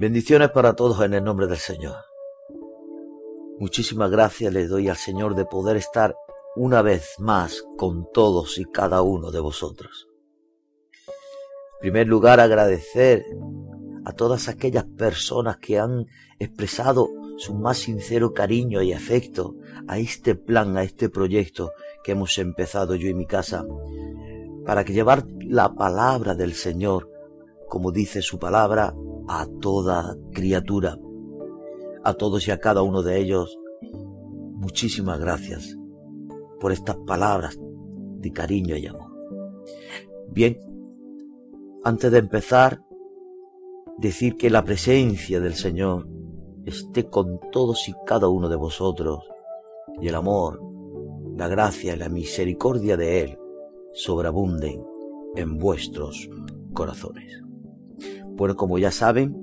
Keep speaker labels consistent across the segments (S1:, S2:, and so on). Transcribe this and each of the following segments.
S1: Bendiciones para todos en el nombre del Señor. Muchísimas gracias le doy al Señor de poder estar una vez más con todos y cada uno de vosotros. En primer lugar, agradecer a todas aquellas personas que han expresado su más sincero cariño y afecto a este plan, a este proyecto que hemos empezado yo y mi casa, para que llevar la palabra del Señor, como dice su palabra, a toda criatura, a todos y a cada uno de ellos, muchísimas gracias por estas palabras de cariño y amor. Bien, antes de empezar, decir que la presencia del Señor esté con todos y cada uno de vosotros y el amor, la gracia y la misericordia de Él sobreabunden en vuestros corazones. Bueno, como ya saben,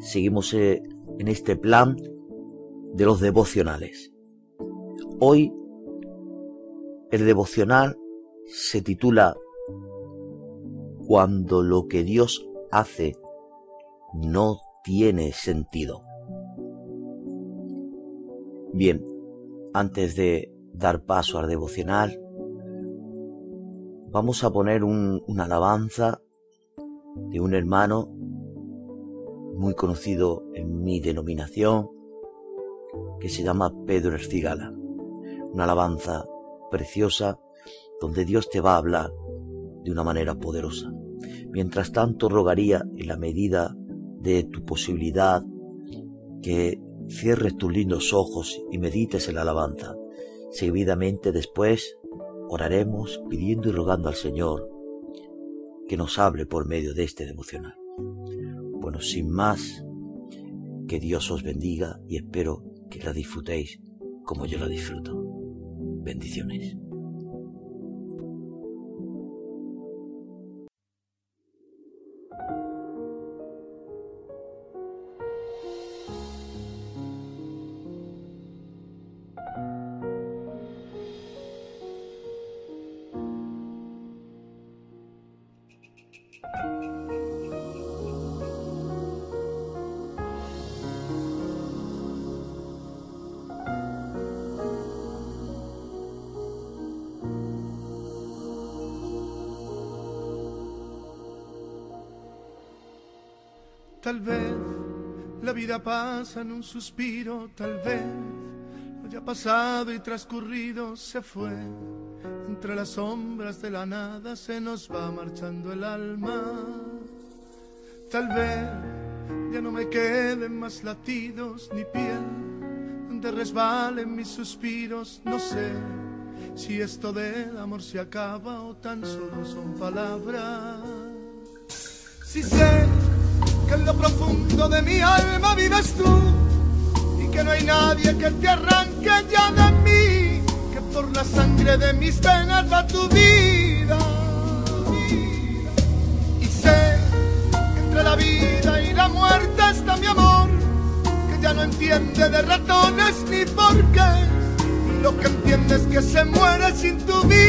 S1: seguimos eh, en este plan de los devocionales. Hoy el devocional se titula Cuando lo que Dios hace no tiene sentido. Bien, antes de dar paso al devocional, vamos a poner una alabanza de un hermano muy conocido en mi denominación que se llama Pedro Ercigala. Una alabanza preciosa donde Dios te va a hablar de una manera poderosa. Mientras tanto rogaría en la medida de tu posibilidad que cierres tus lindos ojos y medites en la alabanza. Seguidamente después oraremos pidiendo y rogando al Señor que nos hable por medio de este devocional. Bueno, sin más, que Dios os bendiga y espero que la disfrutéis como yo la disfruto. Bendiciones.
S2: Tal vez la vida pasa en un suspiro, tal vez lo ya pasado y transcurrido se fue. Entre las sombras de la nada se nos va marchando el alma. Tal vez ya no me queden más latidos ni piel donde resbalen mis suspiros. No sé si esto del amor se acaba o tan solo son palabras. Si sé que en lo profundo de mi alma vives tú y que no hay nadie que te arranque ya de mí, que por la sangre de mis venas va tu vida. Y sé que entre la vida y la muerte está mi amor, que ya no entiende de ratones ni por qué, lo que entiende es que se muere sin tu vida,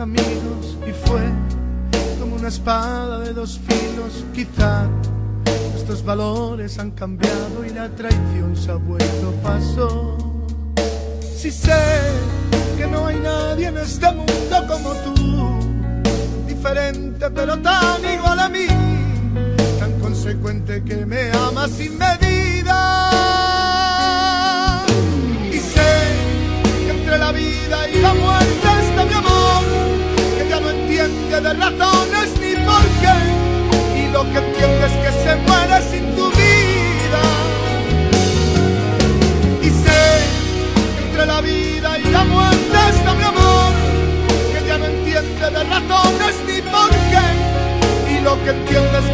S2: amigos y fue como una espada de dos filos. Quizá nuestros valores han cambiado y la traición se ha vuelto paso. Si sé que no hay nadie en este mundo como tú, diferente pero tan igual a mí, tan consecuente que me ama sin medida. Y sé que entre la vida y la muerte entiende de razones ni por qué, y lo que entiende es que se muere sin tu vida. Y sé entre la vida y la muerte está mi amor, que ya no entiende de razones ni por qué, y lo que entiende es que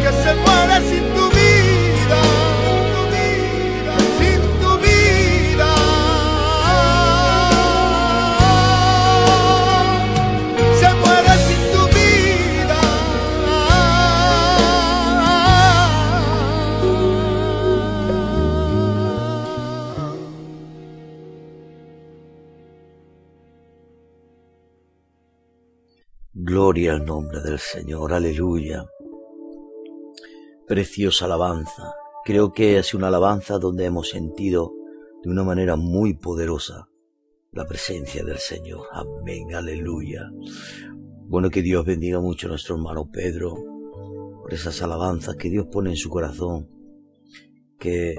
S1: Gloria al nombre del Señor, aleluya. Preciosa alabanza. Creo que es una alabanza donde hemos sentido de una manera muy poderosa la presencia del Señor. Amén, aleluya. Bueno, que Dios bendiga mucho a nuestro hermano Pedro por esas alabanzas que Dios pone en su corazón, que,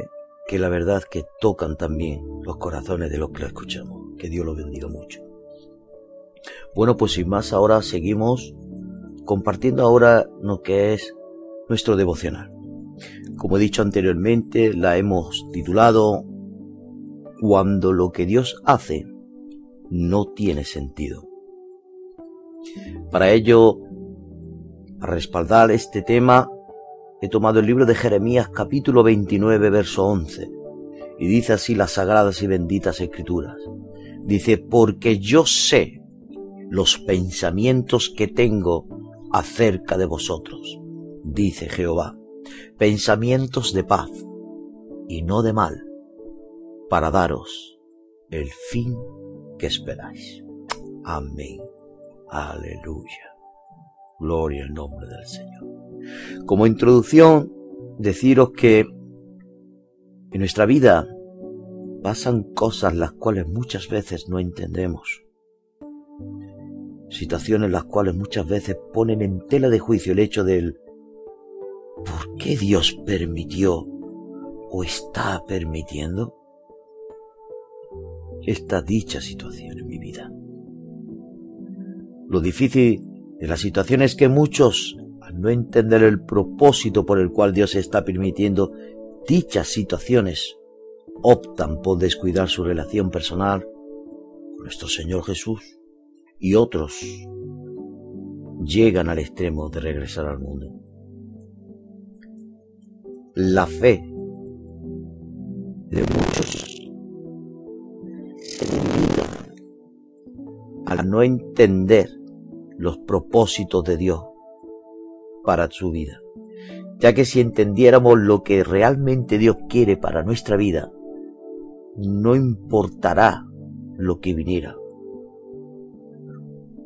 S1: que la verdad que tocan también los corazones de los que lo escuchamos. Que Dios lo bendiga mucho. Bueno, pues sin más, ahora seguimos compartiendo ahora lo que es nuestro devocional. Como he dicho anteriormente, la hemos titulado Cuando lo que Dios hace no tiene sentido. Para ello, a respaldar este tema, he tomado el libro de Jeremías capítulo 29, verso 11, y dice así las sagradas y benditas escrituras. Dice, porque yo sé los pensamientos que tengo acerca de vosotros, dice Jehová, pensamientos de paz y no de mal, para daros el fin que esperáis. Amén. Aleluya. Gloria al nombre del Señor. Como introducción, deciros que en nuestra vida pasan cosas las cuales muchas veces no entendemos. Situaciones las cuales muchas veces ponen en tela de juicio el hecho del ¿por qué Dios permitió o está permitiendo esta dicha situación en mi vida? Lo difícil de la situación es que muchos, al no entender el propósito por el cual Dios está permitiendo dichas situaciones, optan por descuidar su relación personal con nuestro Señor Jesús y otros llegan al extremo de regresar al mundo. La fe de muchos se al no entender los propósitos de Dios para su vida. Ya que si entendiéramos lo que realmente Dios quiere para nuestra vida, no importará lo que viniera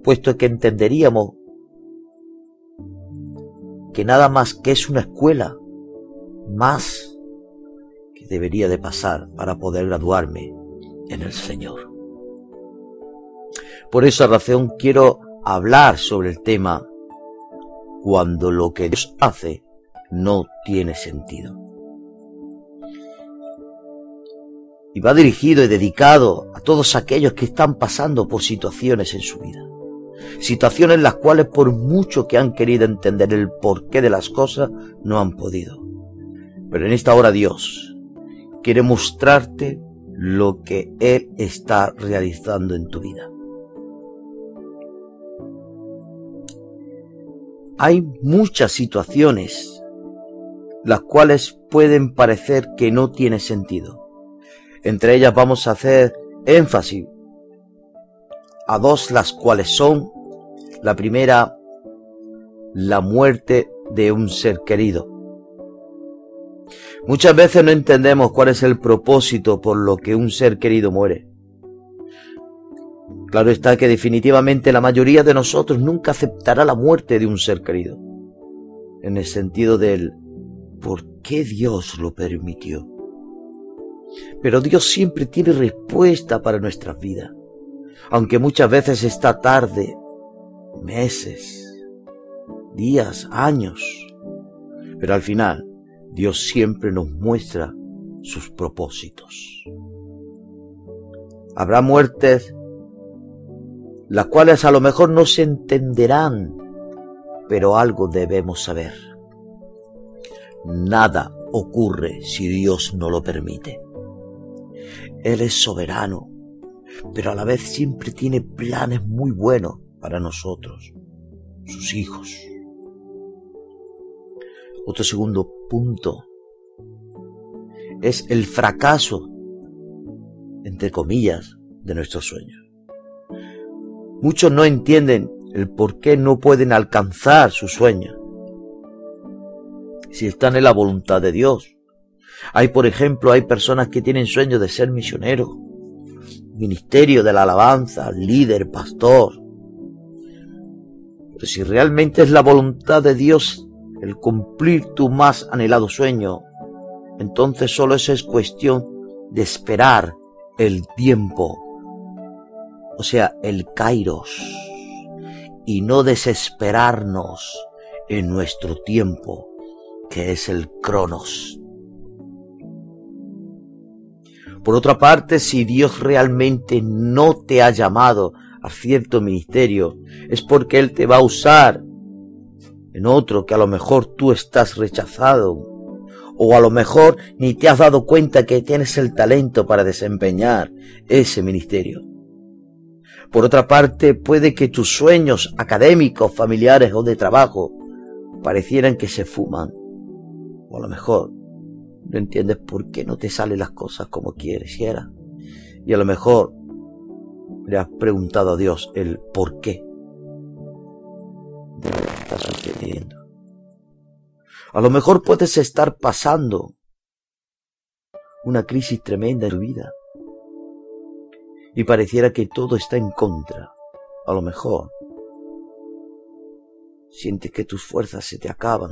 S1: puesto que entenderíamos que nada más que es una escuela más que debería de pasar para poder graduarme en el Señor. Por esa razón quiero hablar sobre el tema cuando lo que Dios hace no tiene sentido. Y va dirigido y dedicado a todos aquellos que están pasando por situaciones en su vida situaciones las cuales por mucho que han querido entender el porqué de las cosas, no han podido. Pero en esta hora Dios quiere mostrarte lo que Él está realizando en tu vida. Hay muchas situaciones las cuales pueden parecer que no tiene sentido. Entre ellas vamos a hacer énfasis a dos las cuales son la primera, la muerte de un ser querido. Muchas veces no entendemos cuál es el propósito por lo que un ser querido muere. Claro está que definitivamente la mayoría de nosotros nunca aceptará la muerte de un ser querido. En el sentido del ¿por qué Dios lo permitió? Pero Dios siempre tiene respuesta para nuestras vidas. Aunque muchas veces está tarde meses, días, años. Pero al final, Dios siempre nos muestra sus propósitos. Habrá muertes las cuales a lo mejor no se entenderán, pero algo debemos saber. Nada ocurre si Dios no lo permite. Él es soberano, pero a la vez siempre tiene planes muy buenos para nosotros, sus hijos. Otro segundo punto es el fracaso, entre comillas, de nuestros sueños. Muchos no entienden el por qué no pueden alcanzar sus sueños. Si están en la voluntad de Dios. Hay, por ejemplo, hay personas que tienen sueños de ser misioneros, ministerio de la alabanza, líder, pastor, Si realmente es la voluntad de Dios el cumplir tu más anhelado sueño, entonces solo eso es cuestión de esperar el tiempo, o sea, el kairos, y no desesperarnos en nuestro tiempo, que es el cronos. Por otra parte, si Dios realmente no te ha llamado a cierto ministerio, es porque Él te va a usar en otro que a lo mejor tú estás rechazado, o a lo mejor ni te has dado cuenta que tienes el talento para desempeñar ese ministerio. Por otra parte, puede que tus sueños académicos, familiares o de trabajo parecieran que se fuman. O a lo mejor no entiendes por qué no te salen las cosas como quieres y Y a lo mejor le has preguntado a Dios el por qué de lo que está sucediendo. A lo mejor puedes estar pasando una crisis tremenda en tu vida y pareciera que todo está en contra. A lo mejor sientes que tus fuerzas se te acaban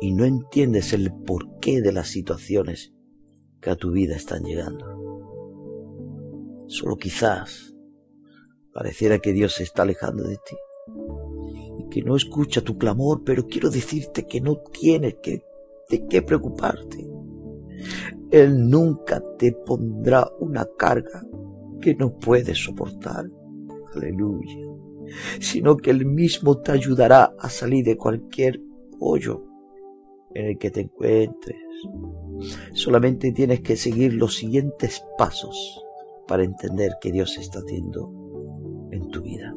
S1: y no entiendes el porqué de las situaciones que a tu vida están llegando. Solo quizás pareciera que Dios se está alejando de ti y que no escucha tu clamor, pero quiero decirte que no tienes que, de qué preocuparte. Él nunca te pondrá una carga que no puedes soportar. Aleluya. Sino que Él mismo te ayudará a salir de cualquier hoyo en el que te encuentres. Solamente tienes que seguir los siguientes pasos para entender que Dios está haciendo en tu vida.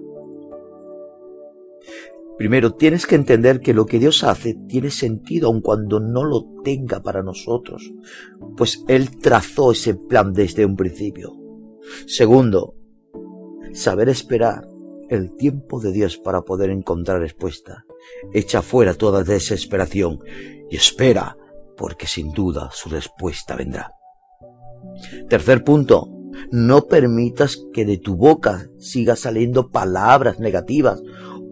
S1: Primero, tienes que entender que lo que Dios hace tiene sentido aun cuando no lo tenga para nosotros, pues Él trazó ese plan desde un principio. Segundo, saber esperar el tiempo de Dios para poder encontrar respuesta. Echa fuera toda desesperación y espera, porque sin duda su respuesta vendrá. Tercer punto, no permitas que de tu boca siga saliendo palabras negativas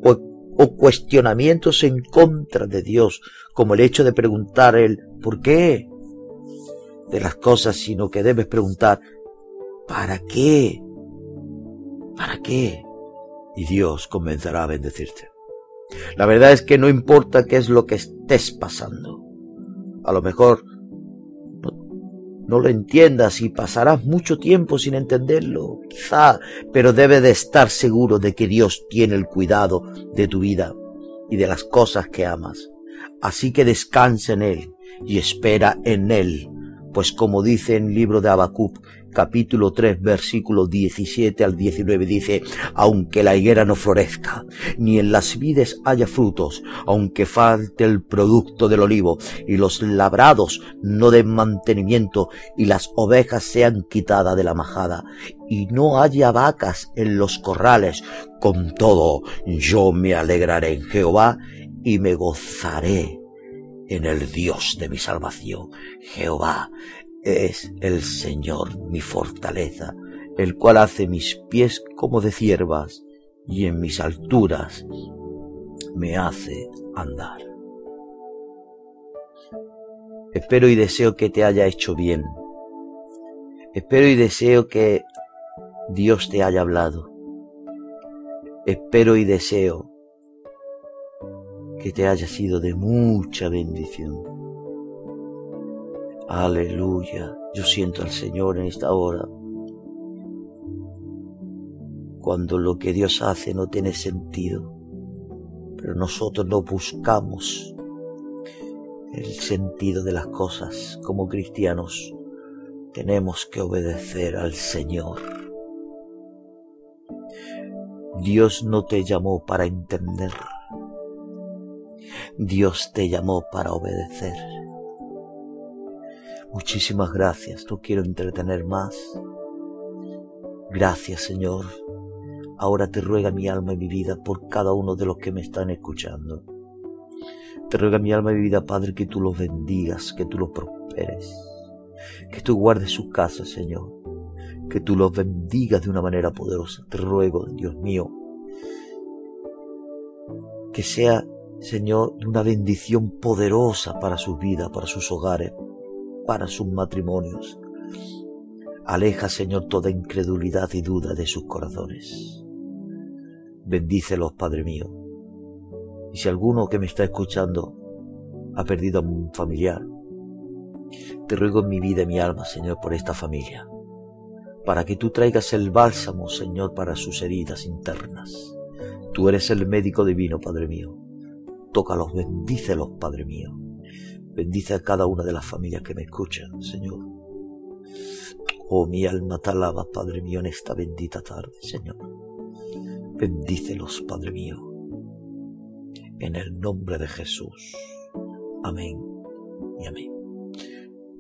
S1: o, o, cuestionamientos en contra de Dios, como el hecho de preguntar el ¿por qué? de las cosas, sino que debes preguntar ¿para qué? ¿Para qué? Y Dios comenzará a bendecirte. La verdad es que no importa qué es lo que estés pasando. A lo mejor no, lo entiendas y pasarás mucho tiempo sin entenderlo, quizá, pero debe de estar seguro de que Dios tiene el cuidado de tu vida y de las cosas que amas. Así que descansa en Él y espera en Él, pues como dice en el libro de Habacuc, capítulo 3, versículo 17 al 19 dice, aunque la higuera no florezca, ni en las vides haya frutos, aunque falte el producto del olivo, y los labrados no den mantenimiento, y las ovejas sean quitadas de la majada, y no haya vacas en los corrales, con todo yo me alegraré en Jehová, y me gozaré en el Dios de mi salvación. Jehová es el Señor mi fortaleza, el cual hace mis pies como de ciervas y en mis alturas me hace andar. Espero y deseo que te haya hecho bien. Espero y deseo que Dios te haya hablado. Espero y deseo que te haya sido de mucha bendición. Aleluya. Yo siento al Señor en esta hora. Cuando lo que Dios hace no tiene sentido, pero nosotros no buscamos el sentido de las cosas como cristianos. Tenemos que obedecer al Señor. Dios no te llamó para entender. Dios te llamó para obedecer. Muchísimas gracias, no quiero entretener más. Gracias Señor. Ahora te ruega mi alma y mi vida por cada uno de los que me están escuchando. Te ruega mi alma y mi vida, Padre, que tú los bendigas, que tú los prosperes, que tú guardes su casa, Señor, que tú los bendigas de una manera poderosa. Te ruego, Dios mío, que sea, Señor, una bendición poderosa para sus vidas, para sus hogares, para sus matrimonios. Aleja, Señor, toda incredulidad y duda de sus corazones. Bendícelos, Padre mío. Y si alguno que me está escuchando ha perdido a un familiar, te ruego en mi vida y mi alma, Señor, por esta familia, para que tú traigas el bálsamo, Señor, para sus heridas internas. Tú eres el médico divino, Padre mío. Tócalos, bendícelos, Padre mío. Bendice a cada una de las familias que me escuchan, Señor. Oh, mi alma te alaba, Padre mío, en esta bendita tarde, Señor. Bendícelos, Padre mío. En el nombre de Jesús. Amén y amén.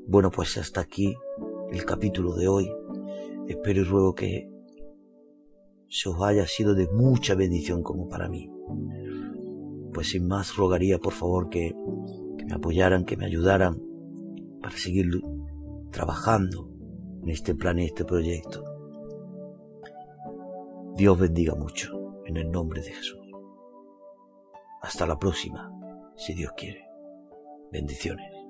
S1: Bueno, pues hasta aquí el capítulo de hoy. Espero y ruego que se os haya sido de mucha bendición como para mí. Pues sin más rogaría por favor que, que me apoyaran, que me ayudaran para seguir trabajando en este plan y este proyecto. Dios bendiga mucho en el nombre de Jesús. Hasta la próxima, si Dios quiere. Bendiciones.